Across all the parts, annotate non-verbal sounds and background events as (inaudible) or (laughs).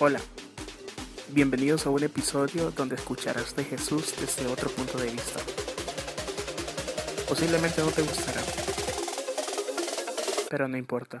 Hola, bienvenidos a un episodio donde escucharás de Jesús desde otro punto de vista. Posiblemente no te gustará, pero no importa.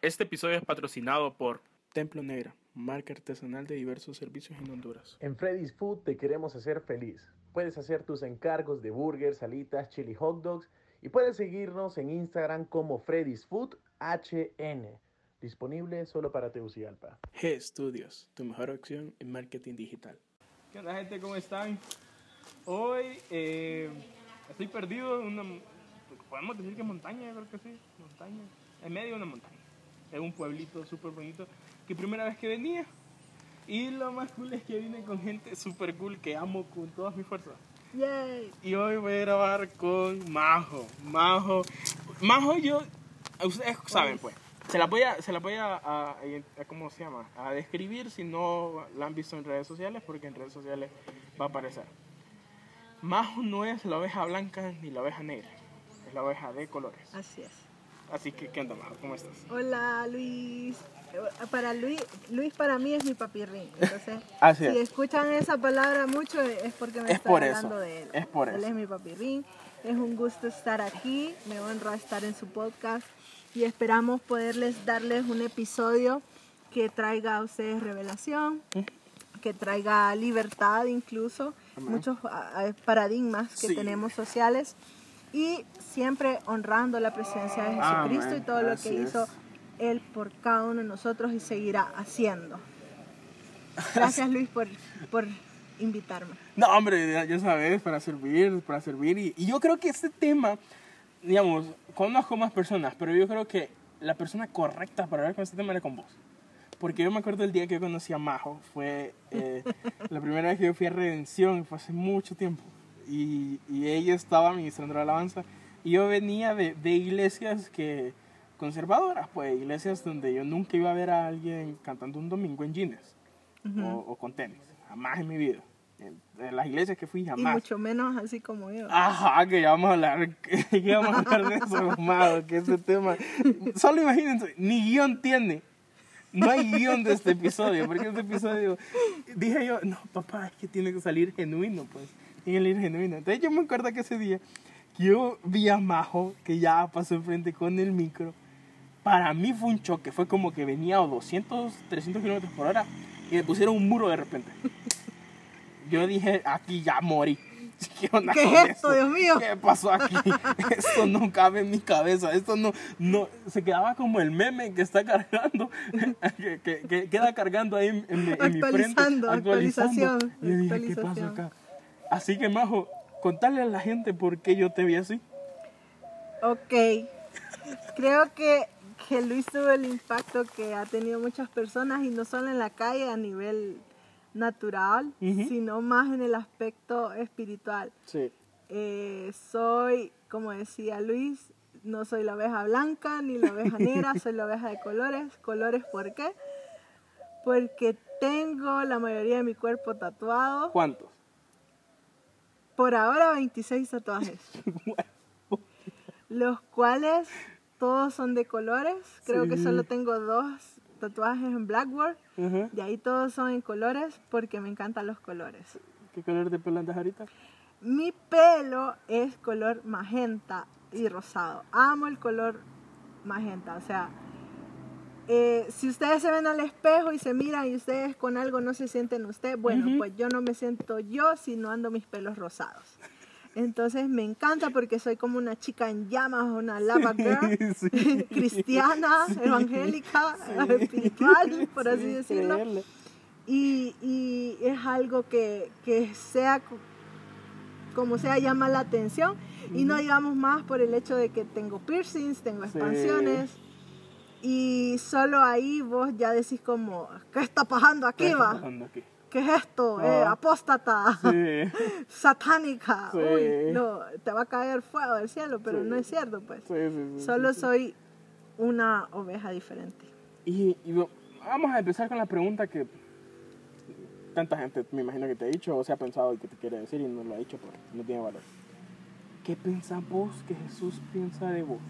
Este episodio es patrocinado por Templo Negra, marca artesanal de diversos servicios en Honduras. En Freddy's Food te queremos hacer feliz. Puedes hacer tus encargos de burgers, salitas, chili hot dogs y puedes seguirnos en Instagram como Freddy's Food HN. Disponible solo para Tegucigalpa. G Studios, tu mejor opción en marketing digital. ¿Qué onda gente? ¿Cómo están? Hoy eh, estoy perdido en una... Podemos decir que montaña, creo que sí. Montaña. En medio de una montaña. Es un pueblito súper bonito. Que primera vez que venía. Y lo más cool es que vine con gente súper cool que amo con todas mis fuerzas. Yay. Y hoy voy a grabar con Majo. Majo. Majo yo... Ustedes saben pues. Se la voy a, se la voy a, a- a- ¿cómo se llama? A describir si no la han visto en redes sociales, porque en redes sociales va a aparecer. Majo no es la oveja blanca ni la oveja negra, es la oveja de colores. Así es. Así que, ¿qué onda, Majo? ¿Cómo estás? Hola Luis. Eh, Para Luis, Luis para mí es mi papirrín. Entonces, (laughs) Así si es. escuchan esa palabra mucho es porque me Es por eso, hablando de él. es por él eso. es mi papirrín. Es un gusto estar aquí. Me honra estar en su podcast y esperamos poderles darles un episodio que traiga a ustedes revelación, que traiga libertad incluso, muchos ah, ah, paradigmas que Sí. tenemos sociales y siempre honrando la presencia de Jesucristo Amén. y todo lo Así que es. Él por cada uno de nosotros y seguirá haciendo. Gracias Luis por, por invitarme. No, hombre, ya, sabes, para servir, para servir. Y, y yo creo que este tema, digamos, conozco más personas, pero yo creo que la persona correcta para hablar con este tema era con vos. Porque yo me acuerdo el día que conocí a Majo, fue eh, la primera vez que yo fui a Redención, fue hace mucho tiempo. Y, y ella estaba ministrando la alabanza. Y yo venía de, de iglesias que conservadoras, pues iglesias donde yo nunca iba a ver a alguien cantando un domingo en jeans o, o con tenis, jamás en mi vida. En, en las iglesias que fui, Y jamás. mucho menos así como yo. Ajá, que ya vamos a hablar, que (laughs) ya vamos a hablar de eso, amado, que ese tema, solo imagínense, ni guion tiene, no hay guion de este episodio, porque este episodio, dije yo, no, papá, es que tiene que salir genuino, pues, tiene que salir genuino. Entonces yo me acuerdo que ese día, yo vi a Majo, que ya pasó enfrente con el micro, para mí fue un choque, fue como que venía a 200, 300 kilómetros por hora, y me pusieron un muro de repente. Yo dije, aquí ya morí. (laughs) ¿Qué, onda ¿Qué con es esto, Dios mío? ¿Qué pasó aquí? (laughs) Esto no cabe en mi cabeza. Esto no, no, se quedaba como el meme que está cargando, (laughs) que, que- que queda cargando ahí en, en mi- en mi frente. Actualizando, actualización, Y yo dije, ¿qué pasó actualización. acá? Así que, Majo, contarle a la gente por qué yo te vi así. Ok. Creo que, que Luis tuvo el impacto que ha tenido muchas personas y no solo en la calle a nivel natural, sino más en el aspecto espiritual. Sí. Eh, soy, como decía Luis, no soy la oveja blanca ni la oveja (laughs) negra, soy la oveja de colores. ¿Colores por qué? Porque tengo la mayoría de mi cuerpo tatuado. ¿Cuántos? Por ahora 26 tatuajes. (laughs) los cuales todos son de colores. Creo que Sí. solo tengo dos tatuajes en Blackboard. Ujú. De ahí todos son en colores porque me encantan los colores. ¿Qué color de pelo andas ahorita? Mi pelo es color magenta y rosado. Amo el color magenta. O sea, eh, si ustedes se ven al espejo y se miran y ustedes con algo no se sienten usted, bueno, Ujú. pues yo no me siento yo si no ando mis pelos rosados. Entonces me encanta porque soy como una chica en llamas, una lava girl, (laughs) Sí. (laughs) cristiana, evangélica, (laughs) espiritual, por así Sí, decirlo. Y, y es algo que, que sea co- como sea llama la atención y no digamos más por el hecho de que tengo piercings, tengo expansiones y solo ahí vos ya decís como, ¿qué está pasando ¿Qué aquí está va? pasando aquí? ¿Qué es esto? Ah. Eh, apóstata, Sí. (laughs) satánica. Sí. Uy, no, te va a caer fuego del cielo, pero Sí. no es cierto pues. Sí, sí, sí, Solo soy una oveja diferente. Y, vamos a empezar con la pregunta que tanta gente me imagino que te ha dicho o se ha pensado y que te quiere decir y no lo ha dicho porque no tiene valor. ¿qué pensás vos que Jesús piensa de vos?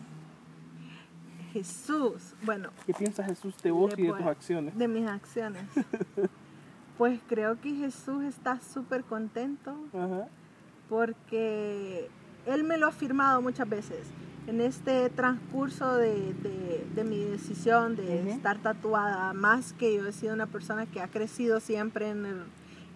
Jesús, bueno, ¿Qué piensa Jesús de vos y de tus acciones? de mis acciones. (laughs) Pues creo que Jesús está súper contento porque Él me lo ha afirmado muchas veces. En este transcurso de, de- de mi decisión de estar tatuada, más que yo he sido una persona que ha crecido siempre en, el,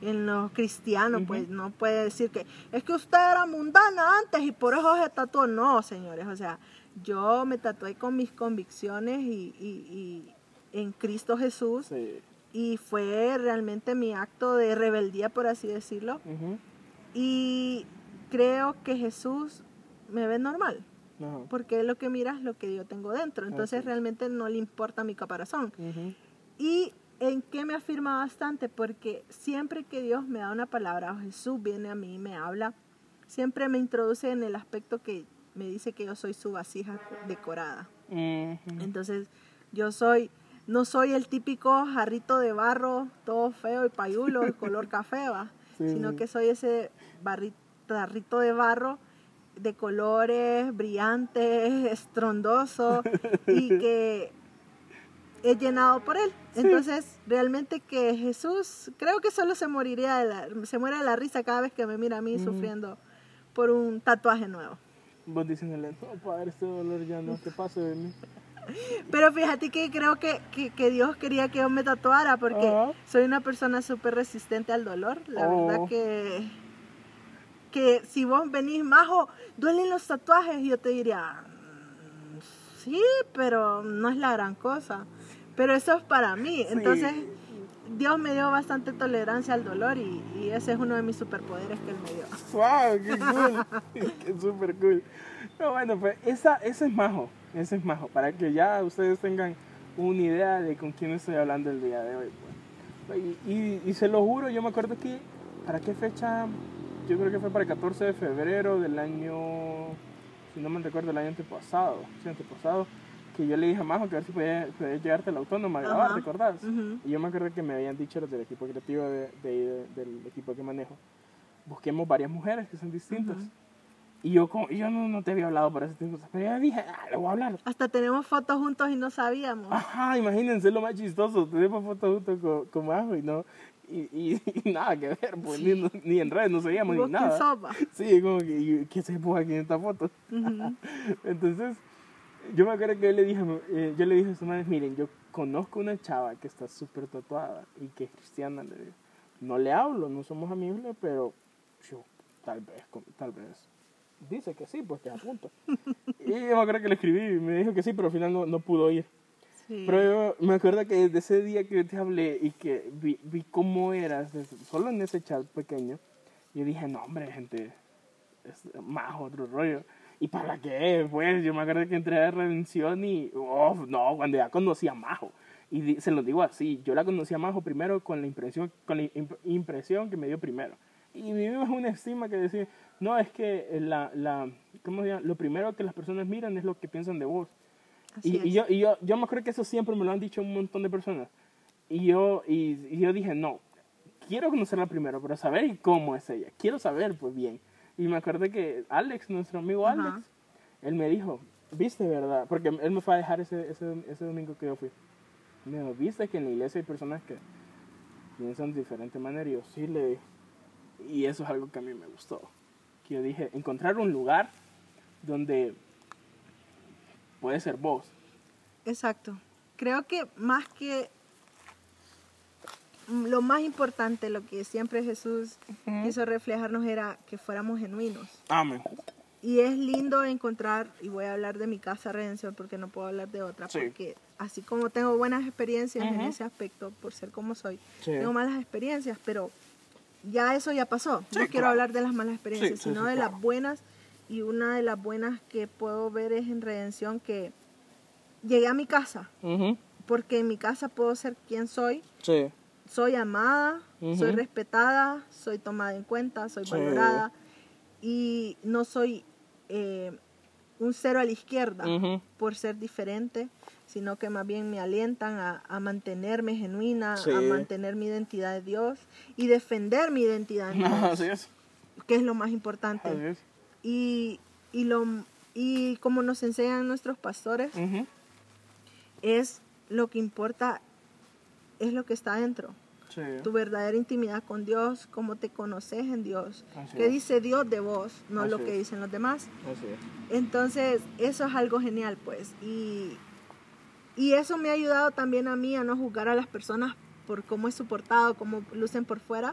en lo cristiano, Ujú. pues no puede decir que es que usted era mundana antes y por eso se tatuó. No, señores, o sea, yo me tatué con mis convicciones y, y- y en Cristo Jesús Sí. Y fue realmente mi acto de rebeldía, por así decirlo. Y creo que Jesús me ve normal, porque lo que mira es lo que yo tengo dentro. Entonces realmente no le importa mi caparazón. ¿Y en qué me afirma bastante? Porque siempre que Dios me da una palabra o Jesús viene a mí y me habla, siempre me introduce en el aspecto que me dice que yo soy su vasija decorada. Entonces, yo soy, no soy el típico jarrito de barro, todo feo y payulo, de color café, ¿va? Sí, sino sí. que soy ese barri- jarrito de barro de colores brillantes, (laughs) estrondoso y (laughs) que he llenado por él. Entonces, realmente que Jesús, creo que solo se moriría de la, se muere de la risa cada vez que me mira a mí Ujú. sufriendo por un tatuaje nuevo. Vos diciéndole, no, padre, este dolor ya no te pase de mí. Pero fíjate que creo que, que, que Dios quería que yo me tatuara porque Ajá. soy una persona súper resistente al dolor. La Oh. verdad que, que si vos venís majo, duelen los tatuajes yo te diría, "Mm, sí, pero no es la gran cosa. Pero eso es para mí. Entonces, Dios me dio bastante tolerancia al dolor y, y ese es uno de mis superpoderes que Él me dio. ¡Wow! ¡Qué cool! (laughs) (laughs) ¡Qué súper cool! No, bueno, pues esa, ese es Majo. Ese es Majo. Para que ya ustedes tengan una idea de con quién estoy hablando el día de hoy. pues. Y, y- y se lo juro, yo me acuerdo que. ¿Para qué fecha? Yo creo que fue para el 14 de febrero del año. Si no me recuerdo, el año antepasado. Sí, antepasado. Que yo le dije a Majo que a ver si podía, podía llegarte a la autónoma a grabar. ¿te acordás? Ujú. Y yo me acuerdo que me habían dicho los del equipo creativo de- de- del equipo que manejo, busquemos varias mujeres que son distintas. Ujú. Y yo, como, yo no, no te había hablado por ese tiempo, pero ya dije, ah, le voy a hablar. Hasta tenemos fotos juntos y no sabíamos. Ajá, imagínense lo más chistoso, tenemos fotos juntos con, con Majo y no, y, y- (laughs) y nada que ver, pues, ni, en redes no seguíamos ¿Vos ni nada. sos, va? Sí, como que, ¿qué se puso aquí en esta foto? Ujú. (laughs) Entonces, yo me acuerdo que yo le dije, eh, yo le dije a sus madres, miren, yo conozco una chava que está súper tatuada y que es cristiana, le digo. No le hablo, no somos amigos, pero yo, tal vez, tal vez. Dice que sí, pues que apunto. y yo me acuerdo que le escribí y me dijo que sí, pero al final no, no pudo ir. Sí. Pero yo me acuerdo que desde ese día que yo te hablé y que vi, vi cómo eras, solo en ese chat pequeño, yo dije, no, hombre, gente, es más otro rollo. ¿Y para qué? Pues yo me acuerdo que entré a Redención y, oh, no, cuando ya conocí a Majo. Y di- se lo digo así, yo la conocí a Majo primero con la impresión, con la imp- impresión que me dio primero. Y vivimos una estima que decía, no, es que la, la, ¿cómo se llama? Lo primero que las personas miran es lo que piensan de vos. Así Y, es. y yo, y yo, yo me acuerdo que eso siempre me lo han dicho un montón de personas. Y yo, y, y yo dije, no, quiero conocerla primero, pero saber cómo es ella. Quiero saber, pues bien. Y me acuerdo que Alex, nuestro amigo Ajá. Alex, él me dijo, viste, ¿verdad? Porque él me fue a dejar ese, ese, ese domingo que yo fui. Me dijo, viste que en la iglesia hay personas que piensan de diferente manera. Y yo, sí, le dije. Y eso es algo que a mí me gustó. Que yo dije, encontrar un lugar donde puede ser vos. Exacto. Creo que más que lo más importante, lo que siempre Jesús quiso reflejarnos era que fuéramos genuinos. Amén. Y es lindo encontrar, y voy a hablar de mi casa Redención porque no puedo hablar de otra, Sí. porque así como tengo buenas experiencias en Ujú. ese aspecto, por ser como soy, Sí. tengo malas experiencias, pero ya eso ya pasó. Sí, no quiero hablar de las malas experiencias, Sí, sino sí, de claro. las buenas. Y una de las buenas que puedo ver es en Redención que llegué a mi casa, porque en mi casa puedo ser quien soy, soy amada, soy respetada, soy tomada en cuenta, soy valorada. Y no soy eh, un cero a la izquierda por ser diferente, sino que más bien me alientan a, a mantenerme genuina, Sí. a mantener mi identidad de Dios y defender mi identidad en (laughs) Dios, Así es. que es lo más importante. Así es. Y, y, lo, y como nos enseñan nuestros pastores, Ujú. es lo que importa, es lo que está adentro. Sí. Tu verdadera intimidad con Dios, cómo te conoces en Dios. Así ¿Qué es. dice Dios de vos? No lo Así que es. dicen los demás. Así es. Entonces, eso es algo genial, pues. Y, y eso me ha ayudado también a mí a no juzgar a las personas por cómo es su portado, cómo lucen por fuera,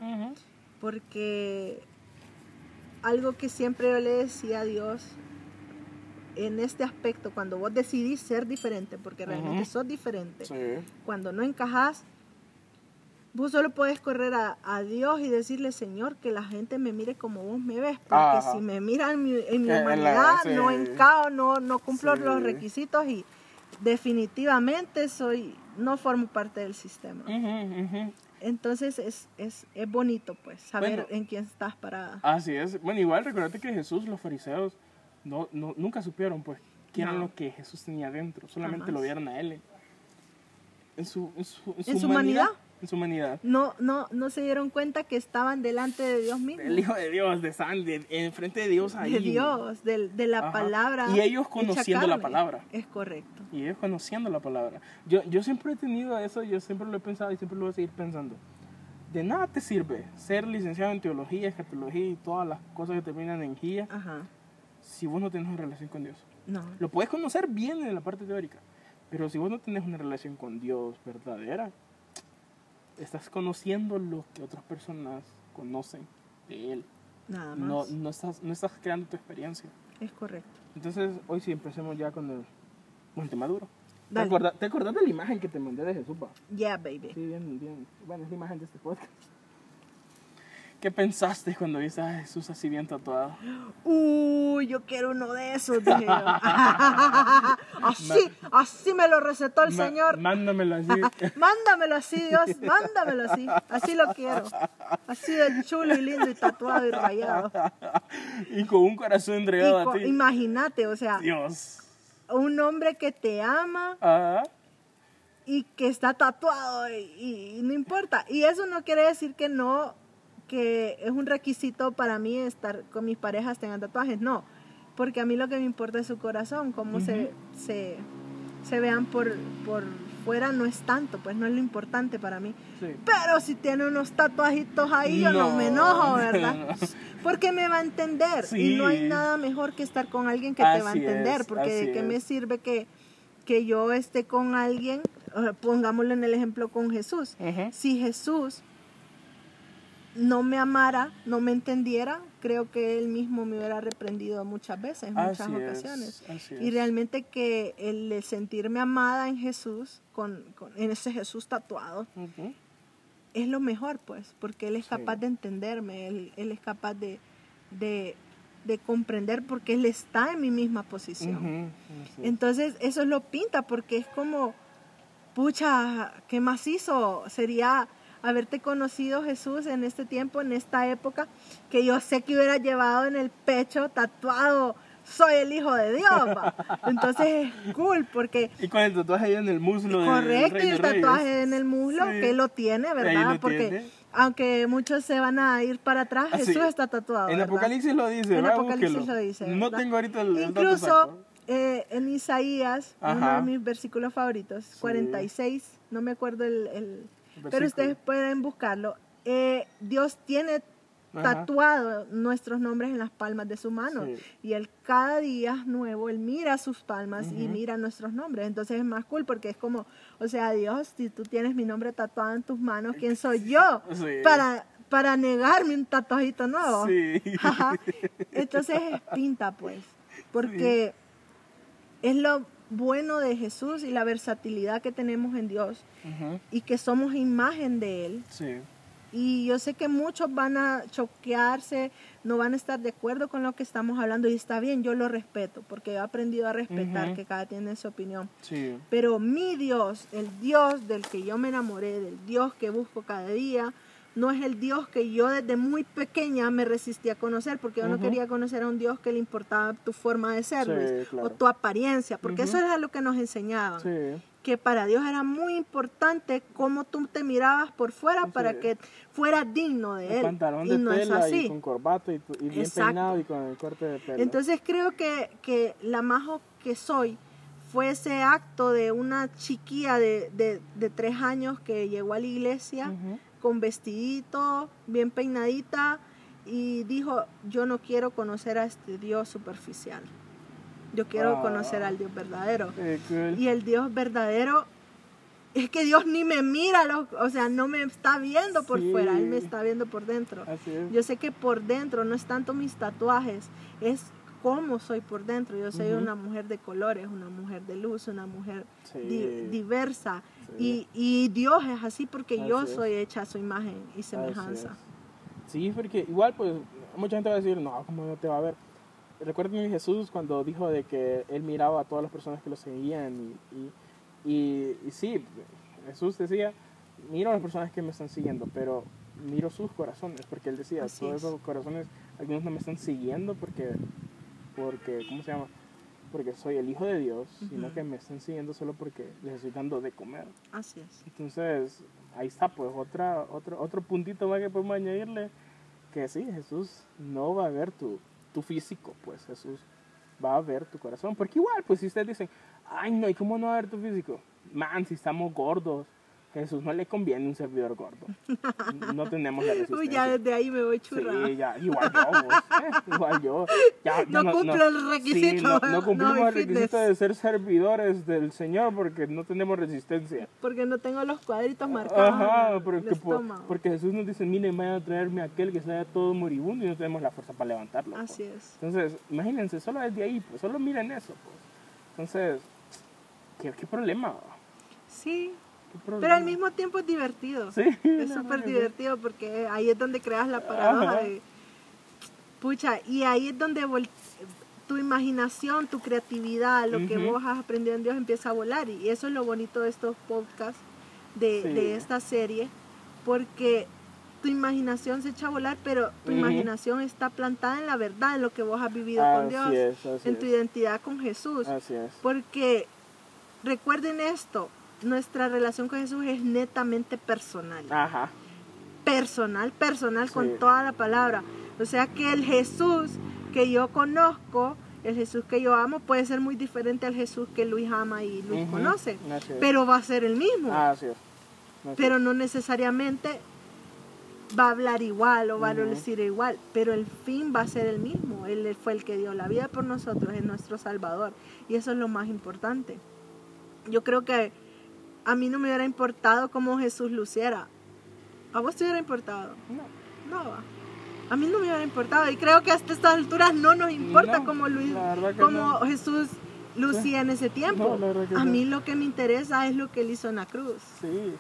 porque algo que siempre yo le decía a Dios en este aspecto, cuando vos decidís ser diferente, porque realmente Ujú. sos diferente, Sí. cuando no encajas, vos solo puedes correr a, a Dios y decirle, Señor, que la gente me mire como vos me ves, porque Ajá. si me miran en mi, en mi en la- humanidad, sí. no encajo, no, no cumplo Sí. los requisitos y definitivamente soy, no formo parte del sistema. Entonces es, es, es bonito, pues, saber Bueno. en quién estás parada. Así es. Bueno, igual recordate que Jesús, los fariseos, no, no, nunca supieron, pues, qué era No. lo que Jesús tenía dentro. Solamente Jamás. lo vieron a él. En su, en su, ¿En su humanidad? En su humanidad. No, no, no se dieron cuenta que estaban delante de Dios mismo. El Hijo de Dios, de San, de, enfrente de Dios ahí. de Dios, de, de la Ajá. palabra. Y ellos conociendo la palabra. Es correcto. Y ellos conociendo la palabra. Yo, yo siempre he tenido eso, yo siempre lo he pensado y siempre lo voy a seguir pensando. De nada te sirve ser licenciado en teología, escatología y todas las cosas que terminan en guía Ajá. si vos no tenés una relación con Dios. No. Lo puedes conocer bien en la parte teórica, pero si vos no tenés una relación con Dios verdadera, estás conociendo lo que otras personas conocen de Él. Nada No, más. no, estás, no estás creando tu experiencia. Es correcto. Entonces, hoy sí empecemos ya con el, con el tema duro. ¿Te Dale. acordás, ¿Te acordás de la imagen que te mandé de Jesús? pa? Yeah, baby. Sí, bien, bien. Bueno, es la imagen de este podcast. ¿Qué pensaste cuando viste a Jesús así bien tatuado? Uy, yo quiero uno de esos, (laughs) dije (laughs) así, así me lo recetó el Ma- Señor. Mándamelo así. (laughs) Mándamelo así, Dios, mándamelo así. Así lo quiero. Así de chulo y lindo y tatuado y rayado. y con un corazón entregado a ti. Imagínate, o sea, Dios. un hombre que te ama Ah, y que está tatuado y, y no importa. Y eso no quiere decir que no, que es un requisito para mí estar con mis parejas tengan tatuajes, no. Porque a mí lo que me importa es su corazón, cómo se, se, se vean por, por fuera no es tanto, pues no es lo importante para mí. sí. Pero si tiene unos tatuajitos ahí, yo no, me enojo, (laughs) ¿verdad? Porque me va a entender. Y no hay nada mejor que estar con alguien que te va a entender. es, porque de qué es. me sirve que, que yo esté con alguien, pongámoslo en el ejemplo con Jesús. Si Jesús no me amara, no me entendiera, creo que él mismo me hubiera reprendido muchas veces, en muchas Así ocasiones. Y realmente que el, sentirme amada en Jesús, con, con- en ese Jesús tatuado, es lo mejor, pues, porque Él es Sí. capaz de entenderme, Él, él es capaz de, de, de comprender porque Él está en mi misma posición. Entonces, eso lo pinta porque es como, pucha, qué macizo sería haberte conocido Jesús en este tiempo, en esta época, que yo sé que hubiera llevado en el pecho tatuado, soy el hijo de Dios. va". (laughs) Entonces es cool porque Y con el tatuaje ahí en el muslo Correcto, y el Reyes. tatuaje en el muslo, Sí. que lo tiene, ¿verdad? lo Porque tiene. aunque muchos se van a ir para atrás, Ah, sí. Jesús está tatuado. En ¿verdad? Apocalipsis lo dice, En Apocalipsis búsquelo. lo dice. No tengo ahorita el, Incluso eh, en Isaías, uno de mis versículos favoritos, 46, no me acuerdo el... el- pero ustedes pueden buscarlo. Eh, Dios tiene Ajá. tatuado nuestros nombres en las palmas de su mano. Sí. Y él cada día nuevo, él mira sus palmas y mira nuestros nombres. Entonces es más cool porque es como, o sea, Dios, si tú tienes mi nombre tatuado en tus manos, ¿quién soy yo Sí. para, para negarme un tatuajito nuevo? Sí. Entonces es pinta, pues, porque es lo bueno de Jesús y la versatilidad que tenemos en Dios y que somos imagen de Él. Sí. Y yo sé que muchos van a choquearse, no van a estar de acuerdo con lo que estamos hablando y está bien, yo lo respeto, porque he aprendido a respetar que cada tiene su opinión. Sí. Pero mi Dios, el Dios del que yo me enamoré, del Dios que busco cada día, no es el Dios que yo desde muy pequeña me resistí a conocer, porque yo no quería conocer a un Dios que le importaba tu forma de ser, Sí, Luis, claro. o tu apariencia, porque eso es a lo que nos enseñaban. Sí. que para Dios era muy importante cómo tú te mirabas por fuera para que fueras digno de El él. pantalón y de no es así. y con corbata y, tu- y bien Exacto. peinado y con el corte de pelo. Entonces creo que, que la majo que soy fue ese acto de una chiquilla de, de- de tres años que llegó a la iglesia. Con vestidito, bien peinadita y dijo, yo no quiero conocer a este Dios superficial. Yo quiero Ah. conocer al Dios verdadero. Cool. Y el Dios verdadero es que Dios ni me mira, lo- o sea, no me está viendo por Sí. fuera, Él me está viendo por dentro. Yo sé que por dentro no es tanto mis tatuajes, es cómo soy por dentro. Yo soy Ujú. una mujer de colores, una mujer de luz, una mujer Sí. di- diversa. Sí. Y, y Dios es así porque yo Así es. soy hecha a su imagen y semejanza. Sí, porque igual, pues, mucha gente va a decir, no, ¿cómo no te va a ver? Recuerden Jesús cuando dijo de que él miraba a todas las personas que lo seguían y, y, y, y sí, Jesús decía, miro a las personas que me están siguiendo, pero miro sus corazones, porque él decía, Así todos es. esos corazones, algunos no me están siguiendo porque, porque, ¿cómo se llama? Porque soy el Hijo de Dios, sino Ujú. que me están siguiendo solo porque les estoy dando de comer. Así es. Entonces, ahí está, pues, otra, otro, otro puntito más que podemos añadirle, que sí, Jesús no va a ver tu, tu físico, pues Jesús va a ver tu corazón. Porque igual, pues si ustedes dicen, ay no, ¿y cómo no va a ver tu físico? Man, si estamos gordos, Jesús no le conviene un servidor gordo. No tenemos la resistencia. (laughs) Uy, ya desde ahí me voy churra. Sí, ya, igual yo, vos, eh, igual yo. Ya, (laughs) ya No cumplo el requisito, Sí, no, no (laughs) no, cumplimos el requisito de ser servidores del Señor porque no tenemos resistencia. Porque no tengo los cuadritos marcados. Ajá, porque, por- estómago. porque Jesús nos dice, miren, vayan a traerme a aquel que está todo moribundo y no tenemos la fuerza para levantarlo. pues". Así es. Entonces, imagínense, solo desde ahí, pues solo miren eso. Pues. Entonces, ¿qué, qué problema? Sí. Pero al mismo tiempo es divertido. Sí, Es súper que divertido porque ahí es donde creas la paradoja Ajá. de... Pucha, y ahí es donde vol- tu imaginación, tu creatividad, lo que Ujú. vos has aprendido en Dios empieza a volar. Y eso es lo bonito de estos podcasts, de, Sí. de esta serie, porque tu imaginación se echa a volar, pero tu Ujú. imaginación está plantada en la verdad, en lo que vos has vivido con Así Dios, es, en tu es. identidad con Jesús. Así es. Porque recuerden esto, nuestra relación con Jesús es netamente personal. Ajá. Personal, personal con toda la palabra. O sea que el Jesús que yo conozco, el Jesús que yo amo, puede ser muy diferente al Jesús que Luis ama y Luis conoce. Pero va a ser el mismo. Así es. Así pero no necesariamente va a hablar igual o va a decir igual, pero el fin va a ser el mismo. Él fue el que dio la vida por nosotros, es nuestro Salvador. Y eso es lo más importante. Yo creo que a mí no me hubiera importado cómo Jesús luciera. ¿A vos te hubiera importado? No. No, a mí no me hubiera importado. Y creo que hasta estas alturas no nos importa No, cómo, Luis, cómo no. Jesús lucía en ese tiempo. No, a mí lo que me interesa es lo que él hizo en la cruz. Sí.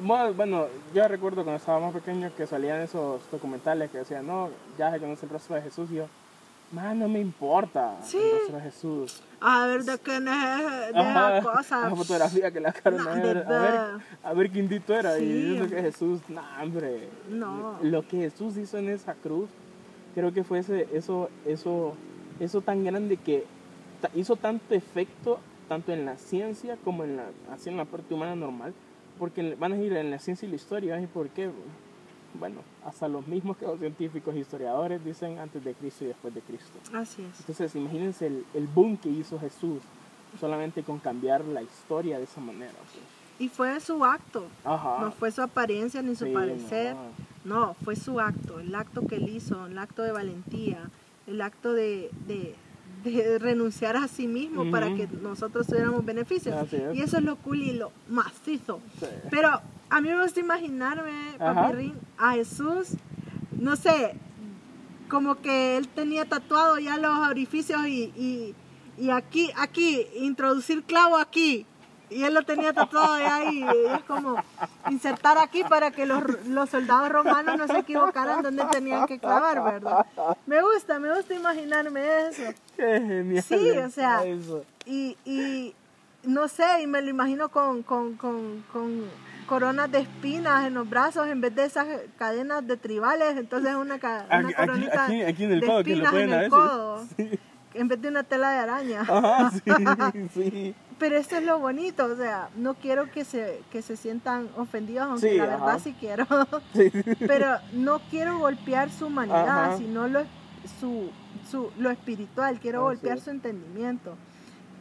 Bueno, yo recuerdo cuando estaba más pequeño que salían esos documentales que decían, no, ya se conoce el rostro de Jesús. Y yo, man, no me importa Sí. Jesús. A ver de qué no es esas (laughs) cosas. Una fotografía que le sacaron Nah, a, ver, a, ver, a ver quién dito era. Sí. Y eso que Jesús, no, hombre. No. Lo que Jesús hizo en esa cruz, creo que fue ese, eso, eso, eso tan grande que hizo tanto efecto, tanto en la ciencia como en la, así en la parte humana normal. Porque van a ir en la ciencia y la historia. ¿Y por qué? Bueno, hasta los mismos que los científicos e historiadores dicen antes de Cristo y después de Cristo. Así es. Entonces, imagínense el, el boom que hizo Jesús solamente con cambiar la historia de esa manera. pues. Y fue su acto. Ajá. No fue su apariencia ni su Sí, parecer. no. No, fue su acto. El acto que él hizo. El acto de valentía. El acto de, de, de (laughs) renunciar a sí mismo Ujú. para que nosotros tuviéramos beneficios. Así es. Y eso es lo cool y lo macizo. Sí. Pero a mí me gusta imaginarme, Ajá. Papi Rin, a Jesús, no sé, como que él tenía tatuado ya los orificios y, y, y aquí, aquí, introducir clavo aquí. Y él lo tenía tatuado de ahí. Y es como insertar aquí para que los, los soldados romanos no se equivocaran donde tenían que clavar, ¿verdad? Me gusta, me gusta imaginarme eso. Qué genial. Sí, o sea, eso. Y, y no sé, y me lo imagino con, con, con, con coronas de espinas en los brazos en vez de esas cadenas de tribales. Entonces una, ca- una Aquí- coronita aquí- aquí en el de codo, que lo espinas en el codo. Sí. en vez de una tela de araña. Ajá, (laughs) sí, sí. Pero esto es lo bonito, o sea, no quiero que se, que se sientan ofendidos, aunque la ajá. verdad sí quiero. Sí. Pero no quiero golpear su humanidad, Ajá. sino lo, su, su, lo espiritual, quiero Así golpear su entendimiento.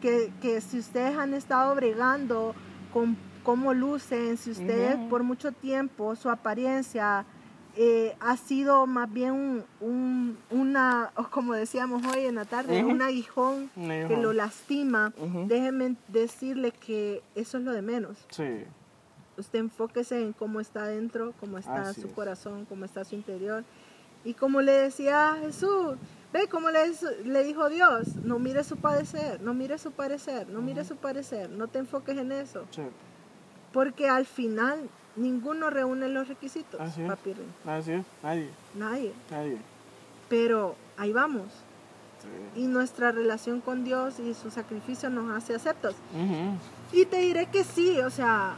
Que, que si ustedes han estado bregando con cómo lucen, si ustedes Ujú. por mucho tiempo su apariencia eh, ha sido más bien un, un- una, (laughs) como decíamos hoy en la tarde, Ujú. un aguijón Un que aguijón. lo lastima, Ujú. déjenme decirle que eso es lo de menos. Sí. Usted enfóquese en cómo está adentro, cómo está Así su es. corazón, cómo está su interior. Y como le decía Jesús, ve como le, le dijo Dios, no mire su padecer, no mire su parecer, no mire su parecer, no te enfoques en eso. Sí. Porque al final ninguno reúne los requisitos, Así es. papi. Así es. Nadie. Nadie. Nadie. Pero ahí vamos. Sí. Y nuestra relación con Dios y su sacrificio nos hace aceptos. Y te diré que sí, o sea,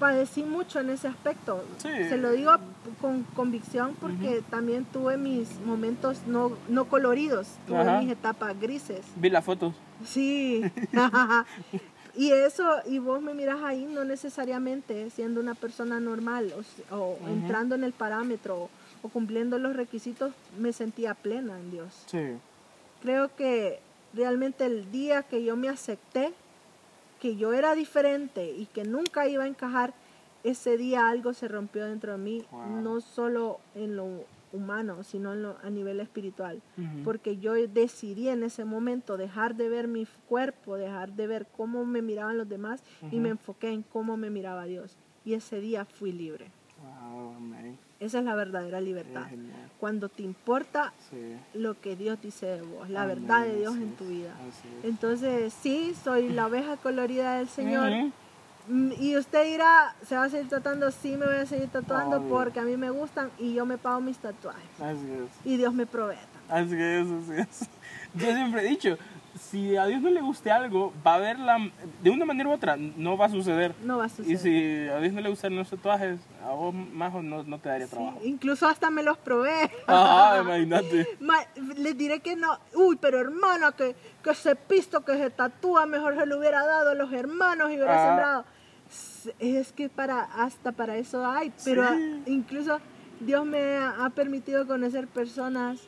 padecí mucho en ese aspecto. Sí. Se lo digo con convicción porque también tuve mis momentos no, no coloridos, tuve Ajá. mis etapas grises. Vi las fotos. Sí. (laughs) (laughs) y eso, y vos me miras ahí no necesariamente siendo una persona normal o, o entrando en el parámetro o cumpliendo los requisitos, me sentía plena en Dios. Sí. Creo que realmente el día que yo me acepté, que yo era diferente y que nunca iba a encajar, ese día algo se rompió dentro de mí, Wow. no solo en lo humano, sino en lo- a nivel espiritual. Porque yo decidí en ese momento dejar de ver mi cuerpo, dejar de ver cómo me miraban los demás y me enfoqué en cómo me miraba Dios. Y ese día fui libre. Wow. Esa es la verdadera libertad. Cuando te importa Sí. lo que Dios dice de vos, la Amén, verdad de Dios así en tu vida. Entonces, sí, soy la oveja colorida del Señor. Mm, Y usted dirá, ¿se va a seguir tatuando? Sí, me voy a seguir tatuando Obvio. porque a mí me gustan y yo me pago mis tatuajes. Así es. Y Dios me provee. Así es, así es. (laughs) Yo siempre he dicho, si a Dios no le guste algo, va a haber la... De una manera u otra, no va a suceder. No va a Y suceder. si a Dios no le gustan los tatuajes, a vos, Majo, no, no te daría Sí, trabajo. incluso hasta me los probé. Ajá, (laughs) imagínate. Ma- les diré que no. Uy, pero hermana, que, que ese pisto que se tatúa, mejor se lo hubiera dado a los hermanos y hubiera Ah. sembrado. Es que para hasta para eso hay. Pero Sí. incluso Dios me ha permitido conocer personas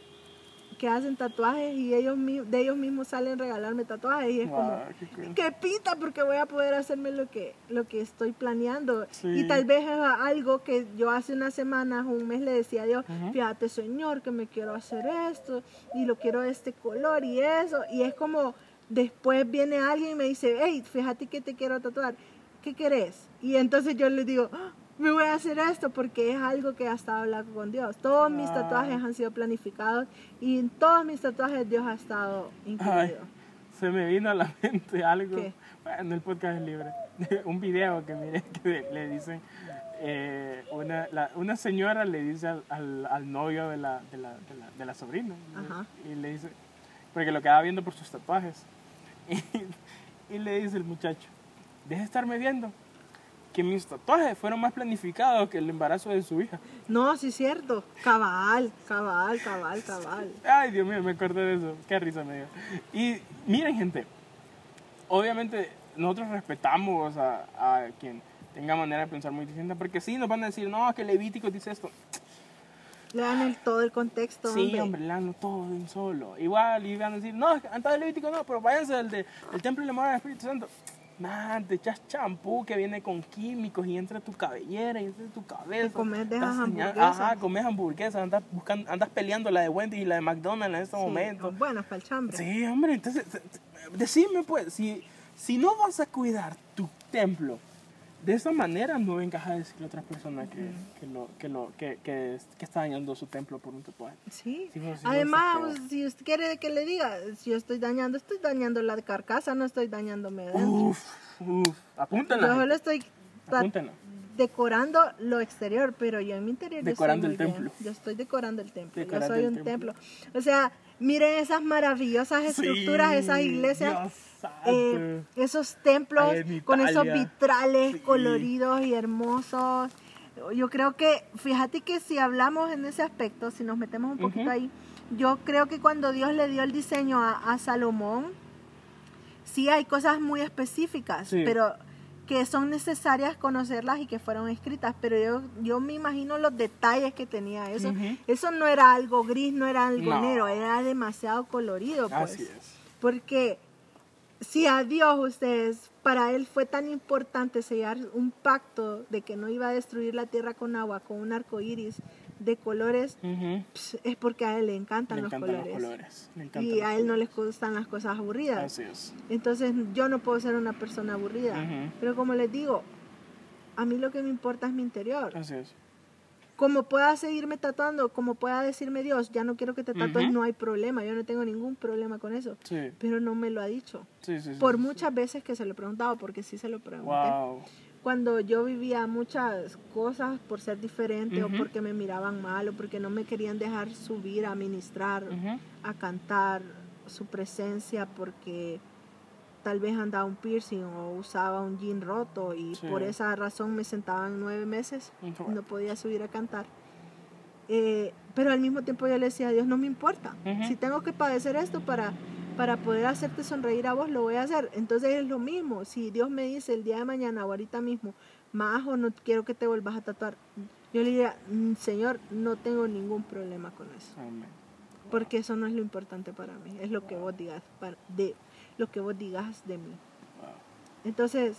que hacen tatuajes y ellos de ellos mismos salen a regalarme tatuajes y es como Wow, qué cool. qué pita porque voy a poder hacerme lo que lo que estoy planeando Sí. y tal vez es algo que yo hace unas semanas un mes le decía a Dios fíjate señor que me quiero hacer esto y lo quiero de este color y eso y es como después viene alguien y me dice hey fíjate que te quiero tatuar ¿qué querés? Y entonces yo le digo "Ah, me voy a hacer esto porque es algo que ha estado hablando con Dios. Todos mis tatuajes han sido planificados y en todos mis tatuajes Dios ha estado incluido. Ay, se me vino a la mente algo. ¿Qué? Bueno, el podcast es libre. (laughs) Un video que miré (laughs) que le dicen. eh, una, la- una señora le dice al, al- al novio de la, de la, de la, de la sobrina. Ajá. Y le dice. Porque lo quedaba viendo por sus tatuajes. (laughs) Y, y le dice el muchacho: Deja de estarme viendo. Que mis tatuajes fueron más planificados que el embarazo de su hija. No, sí es cierto. Cabal, cabal, cabal, cabal. Ay, Dios mío, me acordé de eso. Qué risa me dio. Y miren, gente, obviamente nosotros respetamos a, a quien tenga manera de pensar muy distinta, porque sí, nos van a decir, no, que Levítico dice esto. Le dan el, todo el contexto. Sí, hombre. hombre, le dan todo de un solo. Igual, y van a decir, no, antes del Levítico no, pero váyanse al de, el templo y la morada del Espíritu Santo. Man, te echas champú que viene con químicos y entra tu cabellera y entra tu cabeza. Te comes de Estás hamburguesas. Ajá, comes hamburguesas, andas, buscando, andas peleando la de Wendy y la de McDonald's en estos Sí, momentos. Bueno, para el chambre. Sí, hombre, entonces, decime pues, si, si no vas a cuidar tu templo, de esa manera no vengas a decirle a otras personas que, que, lo, que, lo, que, que, que está dañando su templo por un tatuaje. Sí. Pues, Además, si usted quiere que le diga, si yo estoy dañando, estoy dañando la carcasa, no estoy dañándome dentro. Uf, uf, apúntenla. yo solo estoy Apúntenla. decorando lo exterior, pero yo en mi interior yo Decorando estoy el muy bien. templo. Yo estoy decorando el templo. Decorando yo soy un templo. templo. O sea, miren esas maravillosas estructuras, Sí, esas iglesias. Dios. Eh, esos templos con esos vitrales Sí. coloridos y hermosos. Yo creo que, fíjate que si hablamos en ese aspecto, si nos metemos un poquito Ujú. ahí, yo creo que cuando Dios le dio el diseño a, a Salomón, sí hay cosas muy específicas, Sí. pero que son necesarias conocerlas y que fueron escritas, pero yo, yo me imagino los detalles que tenía eso. Ujú. Eso no era algo gris, no era algo No. negro, era demasiado colorido, pues. Así es. Porque si a Dios ustedes, para Él fue tan importante sellar un pacto de que no iba a destruir la tierra con agua, con un arco iris de colores, es porque a Él le encantan, Le los, encantan colores. los colores. le encantan Y a Él no les gustan las cosas aburridas. Así es. Entonces yo no puedo ser una persona aburrida. Pero como les digo, a mí lo que me importa es mi interior. Así es. Como pueda seguirme tatuando, como pueda decirme Dios, ya no quiero que te tatúes, no hay problema. Yo no tengo ningún problema con eso. Sí. Pero no me lo ha dicho. Sí, sí, sí, Por muchas veces que se lo he preguntado, porque sí se lo pregunté. Wow. Cuando yo vivía muchas cosas por ser diferente o porque me miraban mal o porque no me querían dejar subir a ministrar, a cantar su presencia porque tal vez andaba un piercing o usaba un jean roto y Sí. por esa razón me sentaban nueve meses y no podía subir a cantar. Eh, pero al mismo tiempo yo le decía a Dios, no me importa. Si tengo que padecer esto para, para poder hacerte sonreír a vos, lo voy a hacer. Entonces es lo mismo. Si Dios me dice el día de mañana o ahorita mismo, Majo, no quiero que te vuelvas a tatuar. Yo le diría, "Mm, Señor, no tengo ningún problema con eso. Amén. Porque eso no es lo importante para mí. Es lo que vos digas, para- de, lo que vos digas de mí. Wow. Entonces,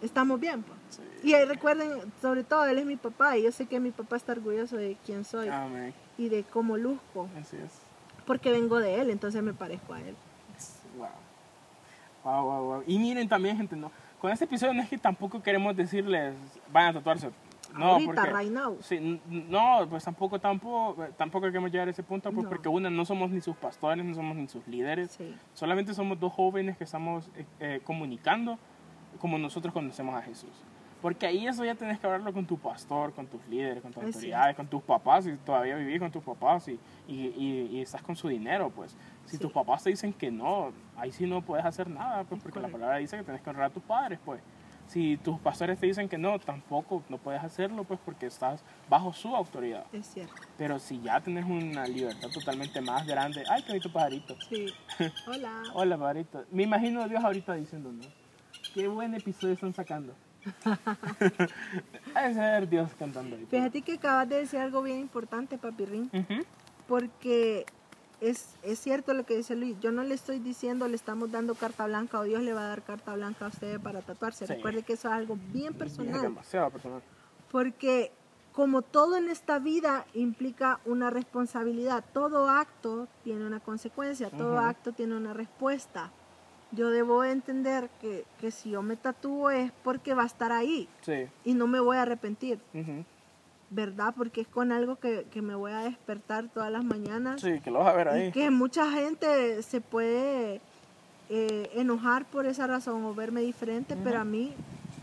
estamos bien. pues. Sí. Y ahí recuerden, sobre todo, él es mi papá y yo sé que mi papá está orgulloso de quién soy Amén. y de cómo luzco, Así es. porque vengo de él, entonces me parezco a él. Wow. Wow, wow, wow. Y miren también, gente, no. Con este episodio no es que tampoco queremos decirles vayan a tatuarse. No, Ahorita, porque right now. Sí, no, pues tampoco, tampoco, tampoco queremos llegar a ese punto, pues No. porque una, no somos ni sus pastores, no somos ni sus líderes, Sí. solamente somos dos jóvenes que estamos eh, eh, comunicando como nosotros conocemos a Jesús. Porque ahí eso ya tenés que hablarlo con tu pastor, con tus líderes, con tus Así es. autoridades, con tus papás, si todavía vivís con tus papás y, y, y- y estás con su dinero, pues. Si Sí. tus papás te dicen que no, ahí sí no puedes hacer nada, pues Es porque la correcto. palabra dice que tenés que honrar a tus padres, pues. Si tus pastores te dicen que no, tampoco no puedes hacerlo, pues porque estás bajo su autoridad. Es cierto. Pero si ya tenés una libertad totalmente más grande, ay, qué bonito pajarito. Sí. (laughs) Hola. Hola, pajarito. Me imagino a Dios ahorita diciéndonos, qué buen episodio están sacando. (laughs) De ser Dios cantando ahí. Fíjate que acabas de decir algo bien importante, papirrín, Ujú. porque es, es cierto lo que dice Luis. Yo no le estoy diciendo, le estamos dando carta blanca o Dios le va a dar carta blanca a ustedes para tatuarse. Sí. Recuerde que eso es algo bien Es personal. demasiado personal. Porque como todo en esta vida implica una responsabilidad, todo acto tiene una consecuencia, todo acto tiene una respuesta. Yo debo entender que, que si yo me tatúo es porque va a estar ahí Sí. y no me voy a arrepentir. ¿Verdad? Porque es con algo que, que me voy a despertar todas las mañanas Sí, que lo vas a ver y ahí. que mucha gente se puede eh, enojar por esa razón o verme diferente, pero a mí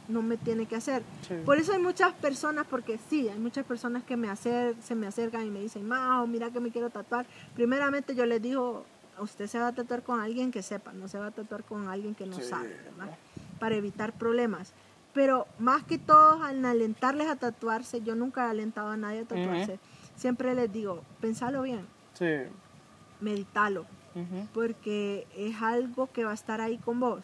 no me tiene que hacer. Sí. Por eso hay muchas personas, porque sí, hay muchas personas que me acer, se me acercan y me dicen, Mao, mira que me quiero tatuar. Primeramente yo les digo, usted se va a tatuar con alguien que sepa, no se va a tatuar con alguien que no Sí, sabe, ¿verdad? Para evitar problemas. Pero más que todo, al alentarles a tatuarse, yo nunca he alentado a nadie a tatuarse. Siempre les digo, pensalo bien, Sí. meditalo, porque es algo que va a estar ahí con vos.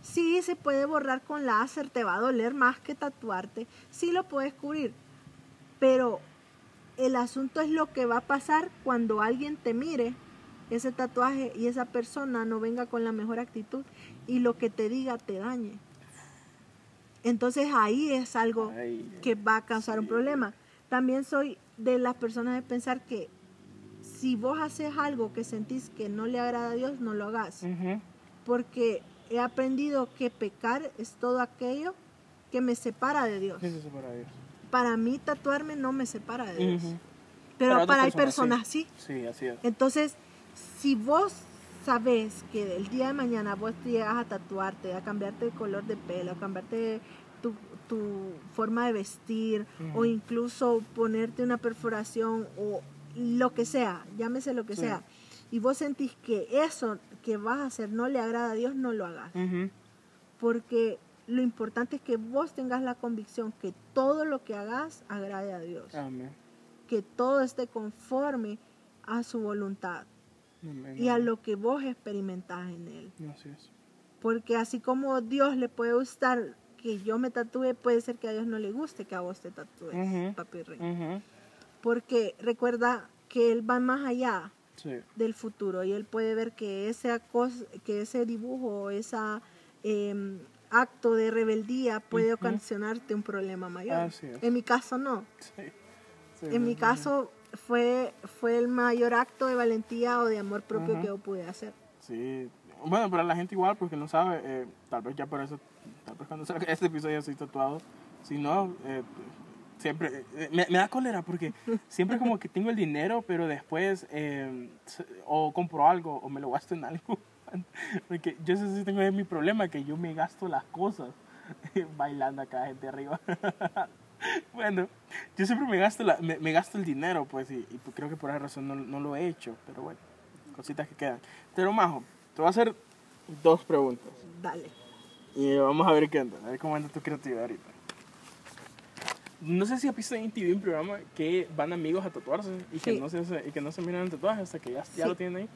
Sí, se puede borrar con láser, te va a doler más que tatuarte, sí lo puedes cubrir, pero el asunto es lo que va a pasar cuando alguien te mire ese tatuaje y esa persona no venga con la mejor actitud y lo que te diga te dañe. Entonces ahí es algo Ay, que va a causar un problema. También soy de las personas de pensar que si vos haces algo que sentís que no le agrada a Dios, no lo hagas. Porque he aprendido que pecar es todo aquello que me separa de Dios. ¿Qué es eso para Dios? Para mí tatuarme no me separa de Dios. Pero, Para para hay personas, sí. Sí, así es. Entonces, si vos sabes que el día de mañana vos te llegas a tatuarte, a cambiarte de color de pelo, a cambiarte tu, tu forma de vestir o incluso ponerte una perforación o lo que sea, llámese lo que Sí. sea, y vos sentís que eso que vas a hacer no le agrada a Dios, no lo hagas. Porque lo importante es que vos tengas la convicción que todo lo que hagas agrade a Dios Amén. que todo esté conforme a su voluntad Amén, y a lo que vos experimentás en él. Así es. Porque así como Dios le puede gustar que yo me tatúe, puede ser que a Dios no le guste que a vos te tatúes, Ujú. papi rey. Ujú. Porque recuerda que Él va más allá Sí. del futuro y Él puede ver que ese, que ese dibujo, ese acto de rebeldía puede ocasionarte un problema mayor. En mi caso no. Sí. Sí, En mi caso fue, fue el mayor acto de valentía o de amor propio Ujú. que yo pude hacer. Sí. Bueno, para la gente igual, porque no sabe, eh, tal vez ya por eso, tal vez cuando salga (laughs) este episodio estoy tatuado. Si no, eh, siempre, eh, me, me da cólera porque (laughs) siempre como que tengo el dinero, pero después eh, o compro algo o me lo gasto en algo. (laughs) Porque yo sé si tengo es mi problema, que yo me gasto las cosas bailando acá, gente arriba. (laughs) bueno, yo siempre me gasto, la, me, me gasto el dinero, pues, y, y creo que por esa razón no, no lo he hecho, pero bueno, cositas que quedan. Pero, Majo, te voy a hacer dos preguntas Dale. y vamos a ver qué anda, a ver cómo anda tu creatividad ahorita. No sé si has visto en TV un programa que van amigos a tatuarse y que, Sí. no, se, y que no se miran el tatuaje hasta que ya, ya lo tienen ahí.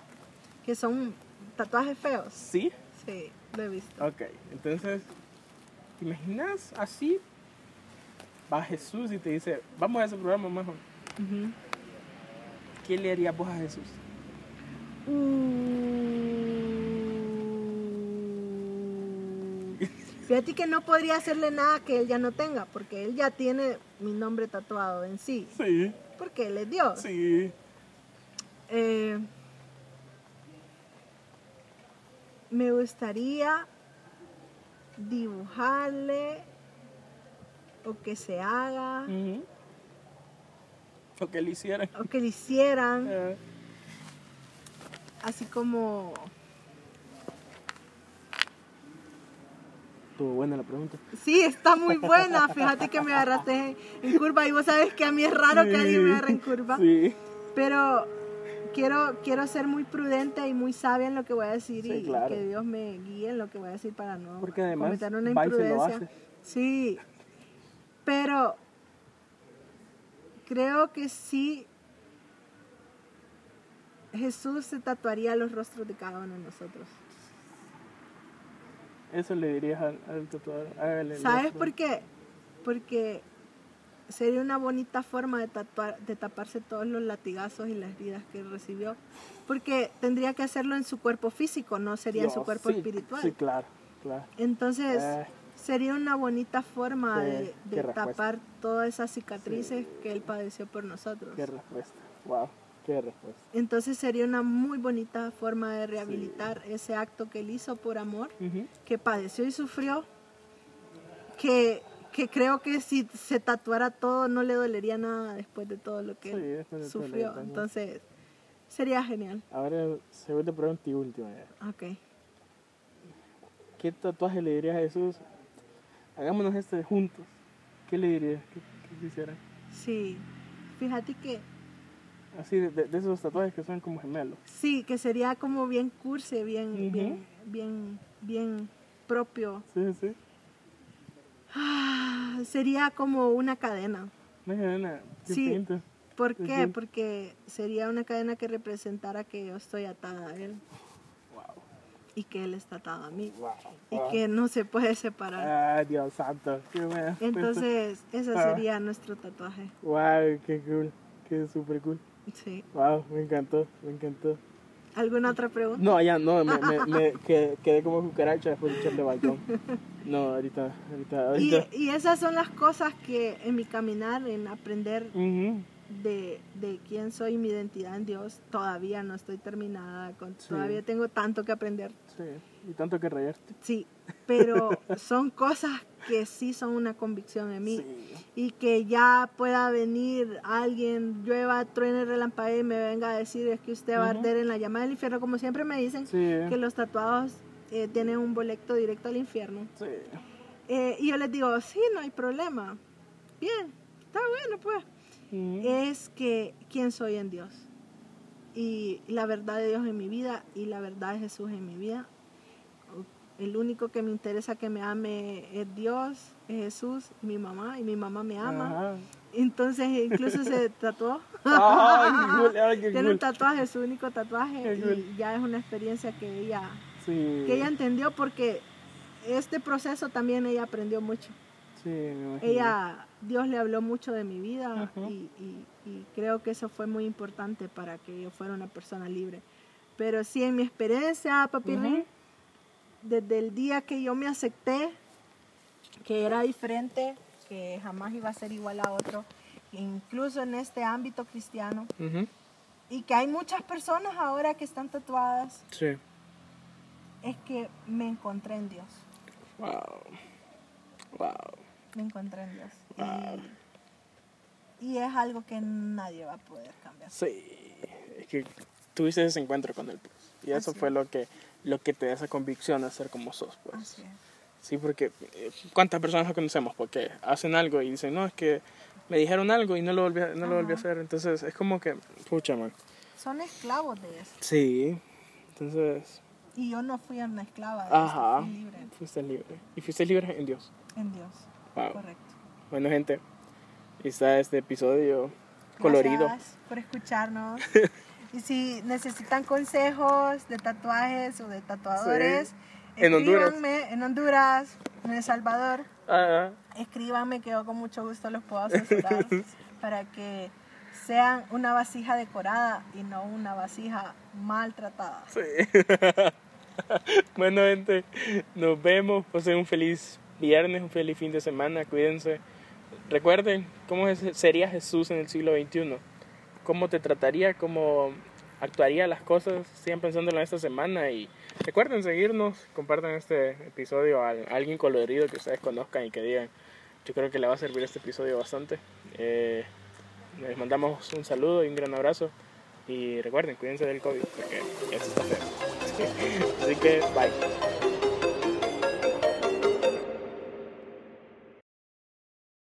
Que son tatuajes feos. ¿Sí? Sí, lo he visto. Ok, entonces, ¿te imaginas así? Va Jesús y te dice, vamos a ese programa, Majo. Ujú. ¿Qué le harías vos a Jesús? Uh. Fíjate que no podría hacerle nada que él ya no tenga, porque él ya tiene mi nombre tatuado en sí, Sí, porque él es Dios. sí. Eh, me gustaría dibujarle o que se haga. O que le hicieran. o que le hicieran Eh, así como Estuvo buena la pregunta. sí está muy buena fíjate que me agarraste en, curva y vos sabes que a mí es raro que alguien me agarre en curva Sí. pero quiero quiero ser muy prudente y muy sabia en lo que voy a decir Sí, y claro. que Dios me guíe en lo que voy a decir para no Porque además cometer una imprudencia sí pero creo que sí Jesús se tatuaría los rostros de cada uno de nosotros Eso le dirías al, al tatuador. Hágale ¿Sabes rostro. por qué? Porque sería una bonita forma de, tatuar, de taparse todos los latigazos y las heridas que recibió. Porque tendría que hacerlo en su cuerpo físico, no sería en su cuerpo sí, espiritual. Sí, claro, claro. Entonces, Eh. Sería una bonita forma Qué- de, tapar todas esas cicatrices que él padeció por nosotros. Qué respuesta. Wow, qué respuesta. Entonces sería una muy bonita forma de rehabilitar ese acto que él hizo por amor que padeció y sufrió, que, que creo que si se tatuara todo no le dolería nada después de todo lo que Sí, él sufrió. Entonces, sería genial. Ahora, segunda pregunta y última. ya. Ok. ¿Qué tatuaje le dirías a Jesús? Hagámonos este juntos. ¿Qué le dirías? ¿Qué, qué quisiera? Sí. Fíjate que Así, de, esos tatuajes que son como gemelos. sí, que sería como bien curse, bien, bien, bien, bien propio. Sí, sí. Ah, sería como una cadena. Es nada. Qué Sí. pinta. ¿Por qué? Porque sería una cadena que representara que yo estoy atada a él. Y que él está atado a mí. Wow. y que no se puede separar. Ay, Dios santo. Qué. Entonces, ese Ah. sería nuestro tatuaje. Wow, qué cool. Qué súper cool. Sí. Wow, me encantó, me encantó. ¿Alguna otra pregunta? No, ya no, me, me, me (laughs) quedé, quedé como cucaracha después de echarle balcón. No, ahorita, ahorita, Y, ahorita. y esas son las cosas que en mi caminar, en aprender. De, de quién soy, mi identidad en Dios, todavía no estoy terminada. Con, Sí. Todavía tengo tanto que aprender. Sí, y tanto que reírte. Sí, pero (laughs) son cosas que sí son una convicción en mí. Sí. Y que ya pueda venir alguien, llueva, truene, relampaguee y me venga a decir es que usted va a arder en la llama del infierno, como siempre me dicen Sí. que los tatuados eh, tienen un boleto directo al infierno. Sí. Eh, y yo les digo, sí, no hay problema. Bien, está bueno pues. Es que quién soy en Dios. Y la verdad de Dios en mi vida y la verdad de Jesús en mi vida. El único que me interesa que me ame es Dios, es Jesús, mi mamá, y mi mamá me ama. Ajá. Entonces incluso se (laughs) tatuó. Qué cool, qué (laughs) Tiene cool. un tatuaje, su único tatuaje. Qué cool. Y ya es una experiencia que ella, Sí. que ella entendió porque este proceso también ella aprendió mucho. Sí, me. Ella, Dios le habló mucho de mi vida y, y- y creo que eso fue muy importante para que yo fuera una persona libre. Pero sí, en mi experiencia, papi desde el día que yo me acepté, que era diferente, que jamás iba a ser igual a otro, incluso en este ámbito cristiano, y que hay muchas personas ahora que están tatuadas, Sí. es que me encontré en Dios. Wow. Wow. Me encontré en Dios. Wow. Y, y es algo que nadie va a poder cambiar. Sí. Es que tuviste ese encuentro con él, pues. Y eso Así fue es. lo que, lo que te da esa convicción de ser como sos, pues. Así es. Sí, porque eh, ¿cuántas personas no conocemos? Porque hacen algo y dicen, no, es que me dijeron algo y no lo volví a, no lo volví a hacer. Entonces es como que, pucha, man. Son esclavos de eso. Sí. Entonces, Y yo no fui una esclava de ajá. fui libre Fuiste libre. Y fuiste libre en Dios. en Dios. Wow. Correcto. Bueno, gente, está este episodio colorido. Gracias por escucharnos. (laughs) y si necesitan consejos de tatuajes o de tatuadores, Sí. En Honduras. escríbanme en Honduras, en El Salvador. Ah, Escríbanme que yo con mucho gusto los puedo asesorar (laughs) para que sean una vasija decorada y no una vasija maltratada. sí. (laughs) bueno, gente, nos vemos. Pasen un feliz viernes, un feliz fin de semana. Cuídense. Recuerden cómo sería Jesús en el siglo XXI. Cómo te trataría, cómo actuaría las cosas. Sigan pensándolo en esta semana. Y recuerden seguirnos. Compartan este episodio a alguien colorido que ustedes conozcan y que digan. Yo creo que le va a servir este episodio bastante. Eh, les mandamos un saludo y un gran abrazo. Y recuerden, cuídense del COVID porque eso está feo. (laughs) Así que, bye.